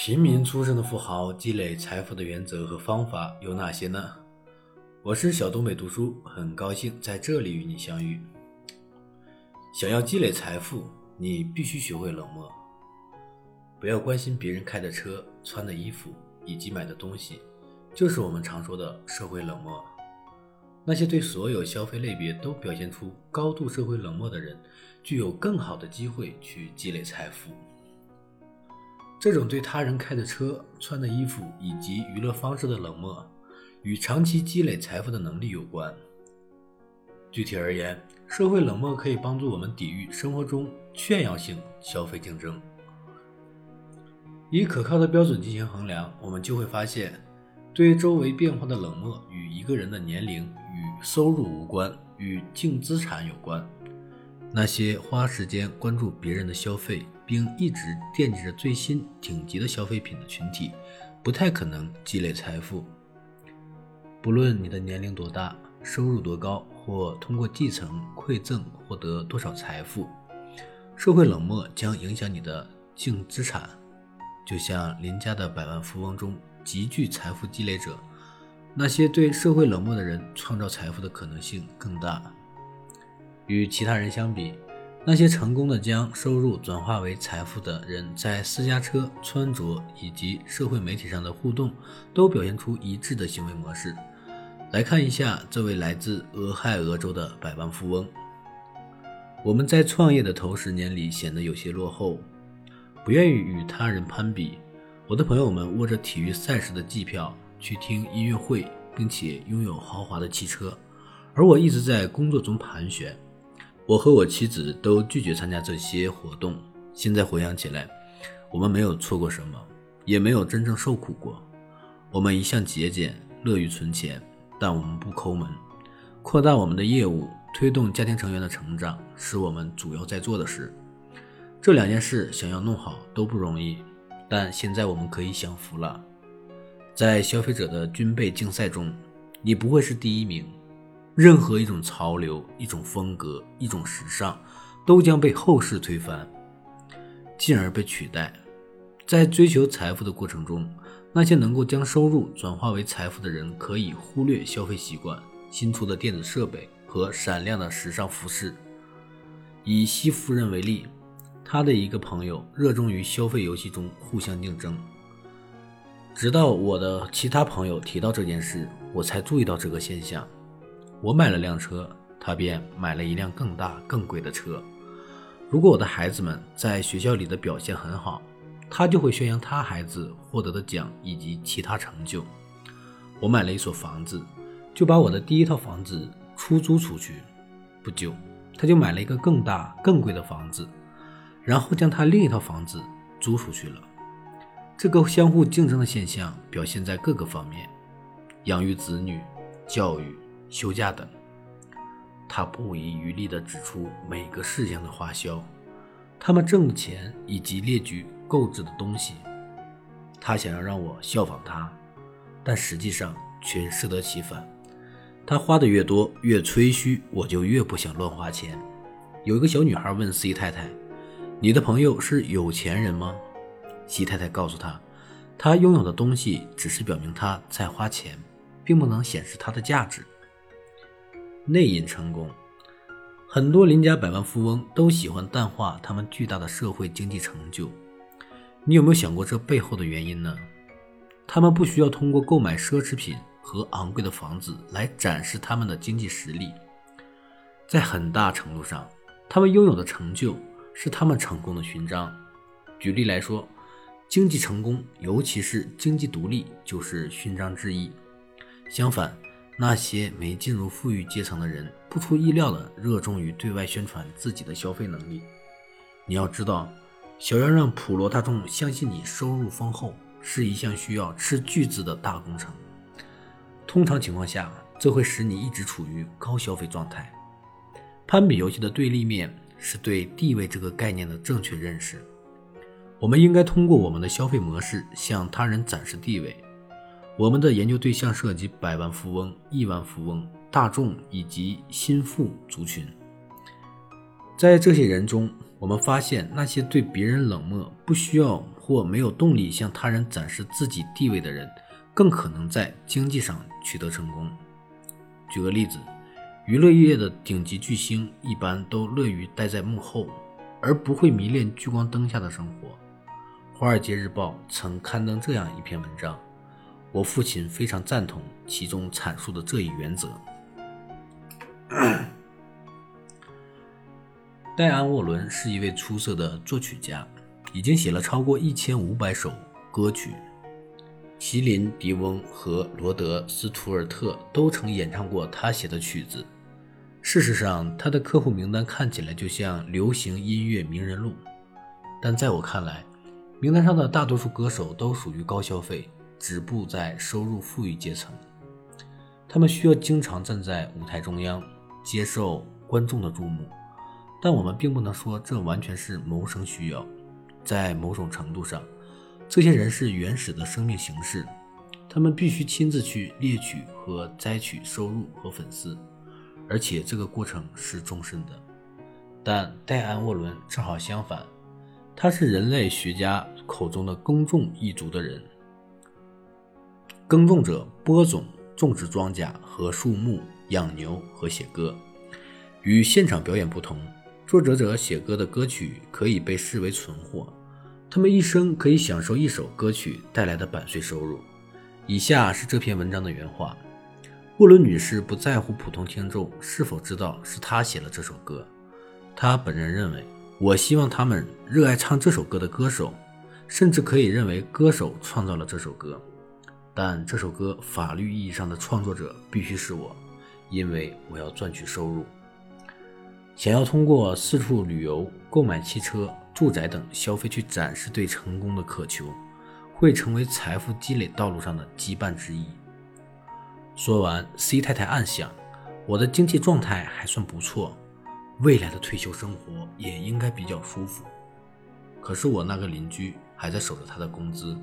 平民出身的富豪积累财富的原则和方法有哪些呢？我是小东北读书，很高兴在这里与你相遇。想要积累财富，你必须学会冷漠，不要关心别人开的车、穿的衣服以及买的东西，就是我们常说的社会冷漠。那些对所有消费类别都表现出高度社会冷漠的人，具有更好的机会去积累财富。这种对他人开的车、穿的衣服以及娱乐方式的冷漠，与长期积累财富的能力有关。具体而言，社会冷漠可以帮助我们抵御生活中炫耀性消费竞争。以可靠的标准进行衡量，我们就会发现，对周围变化的冷漠与一个人的年龄与收入无关，与净资产有关。那些花时间关注别人的消费，并一直惦记着最新顶级的消费品的群体，不太可能积累财富。不论你的年龄多大，收入多高，或通过继承、馈赠获得多少财富，社会冷漠将影响你的净资产。就像邻家的百万富翁中极具财富积累者，那些对社会冷漠的人，创造财富的可能性更大。与其他人相比，那些成功的将收入转化为财富的人，在私家车、穿着以及社会媒体上的互动，都表现出一致的行为模式。来看一下这位来自俄亥俄州的百万富翁。我们在创业的头十年里显得有些落后，不愿意与他人攀比。我的朋友们握着体育赛事的季票去听音乐会，并且拥有豪华的汽车，而我一直在工作中盘旋。我和我妻子都拒绝参加这些活动。现在回想起来，我们没有错过什么，也没有真正受苦过。我们一向节俭，乐于存钱，但我们不抠门。扩大我们的业务，推动家庭成员的成长，是我们主要在做的事。这两件事想要弄好都不容易，但现在我们可以享福了。在消费者的军备竞赛中，你不会是第一名。任何一种潮流、一种风格、一种时尚，都将被后世推翻，进而被取代。在追求财富的过程中，那些能够将收入转化为财富的人，可以忽略消费习惯、新出的电子设备和闪亮的时尚服饰。以西夫人为例，他的一个朋友热衷于消费游戏中互相竞争。直到我的其他朋友提到这件事，我才注意到这个现象。我买了辆车，他便买了一辆更大、更贵的车。如果我的孩子们在学校里的表现很好，他就会宣扬他孩子获得的奖以及其他成就。我买了一所房子，就把我的第一套房子出租出去。不久，他就买了一个更大、更贵的房子，然后将他另一套房子租出去了。这个相互竞争的现象表现在各个方面：养育子女、教育。休假等，他不遗余力地指出每个事项的花销，他们挣的钱以及列举购置的东西。他想要让我效仿他，但实际上却适得其反。他花的越多，越吹嘘，我就越不想乱花钱。有一个小女孩问 C 太太：“你的朋友是有钱人吗？”C 太太告诉他：“他拥有的东西只是表明他在花钱，并不能显示他的价值。”内因成功，很多邻家百万富翁都喜欢淡化他们巨大的社会经济成就。你有没有想过这背后的原因呢？他们不需要通过购买奢侈品和昂贵的房子来展示他们的经济实力。在很大程度上，他们拥有的成就是他们成功的勋章。举例来说，经济成功，尤其是经济独立，就是勋章之一。相反，那些没进入富裕阶层的人，不出意料的热衷于对外宣传自己的消费能力。你要知道，想要让普罗大众相信你收入丰厚，是一项需要斥巨资的大工程。通常情况下，这会使你一直处于高消费状态。攀比游戏的对立面是对地位这个概念的正确认识。我们应该通过我们的消费模式向他人展示地位。我们的研究对象涉及百万富翁、亿万富翁、大众以及新富族群。在这些人中，我们发现那些对别人冷漠、不需要或没有动力向他人展示自己地位的人，更可能在经济上取得成功。举个例子，娱乐业的顶级巨星一般都乐于待在幕后，而不会迷恋聚光灯下的生活。《华尔街日报》曾刊登这样一篇文章，我父亲非常赞同其中阐述的这一原则。戴安·沃伦是一位出色的作曲家，已经写了超过一千五百首歌曲。席琳·迪翁和罗德·斯图尔特都曾演唱过他写的曲子。事实上，他的客户名单看起来就像流行音乐名人录，但在我看来，名单上的大多数歌手都属于高消费，止步在收入富裕阶层。他们需要经常站在舞台中央，接受观众的注目。但我们并不能说这完全是谋生需要，在某种程度上，这些人是原始的生命形式，他们必须亲自去猎取和摘取收入和粉丝，而且这个过程是终身的。但戴安·沃伦正好相反，他是人类学家口中的耕种一族的人。耕种者播种、种植庄稼和树木、养牛和写歌，与现场表演不同。作者者写歌的歌曲可以被视为存货，他们一生可以享受一首歌曲带来的版税收入。以下是这篇文章的原话：沃伦女士不在乎普通听众是否知道是她写了这首歌，她本人认为，我希望他们热爱唱这首歌的歌手，甚至可以认为歌手创造了这首歌，但这首歌法律意义上的创作者必须是我，因为我要赚取收入。想要通过四处旅游、购买汽车、住宅等消费去展示对成功的渴求，会成为财富积累道路上的羁绊之一。说完，C 太太暗想：我的经济状态还算不错，未来的退休生活也应该比较舒服。可是我那个邻居还在守着他的工资，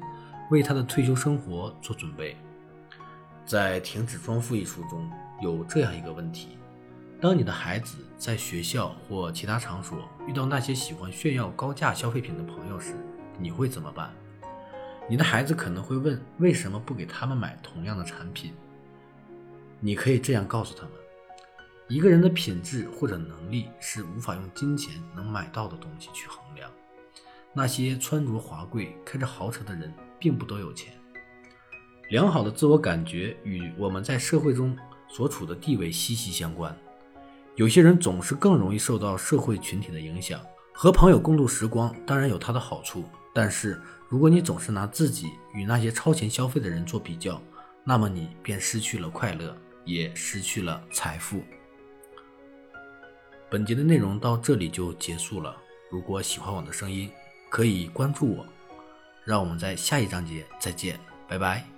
为他的退休生活做准备。在《停止装富》一书中有这样一个问题。当你的孩子在学校或其他场所遇到那些喜欢炫耀高价消费品的朋友时，你会怎么办？你的孩子可能会问：为什么不给他们买同样的产品？你可以这样告诉他们：一个人的品质或者能力是无法用金钱能买到的东西去衡量。那些穿着华贵、开着豪车的人，并不都有钱。良好的自我感觉与我们在社会中所处的地位息息相关。有些人总是更容易受到社会群体的影响，和朋友共度时光当然有它的好处，但是如果你总是拿自己与那些超前消费的人做比较，那么你便失去了快乐，也失去了财富。本节的内容到这里就结束了。如果喜欢我的声音，可以关注我。让我们在下一章节再见，拜拜。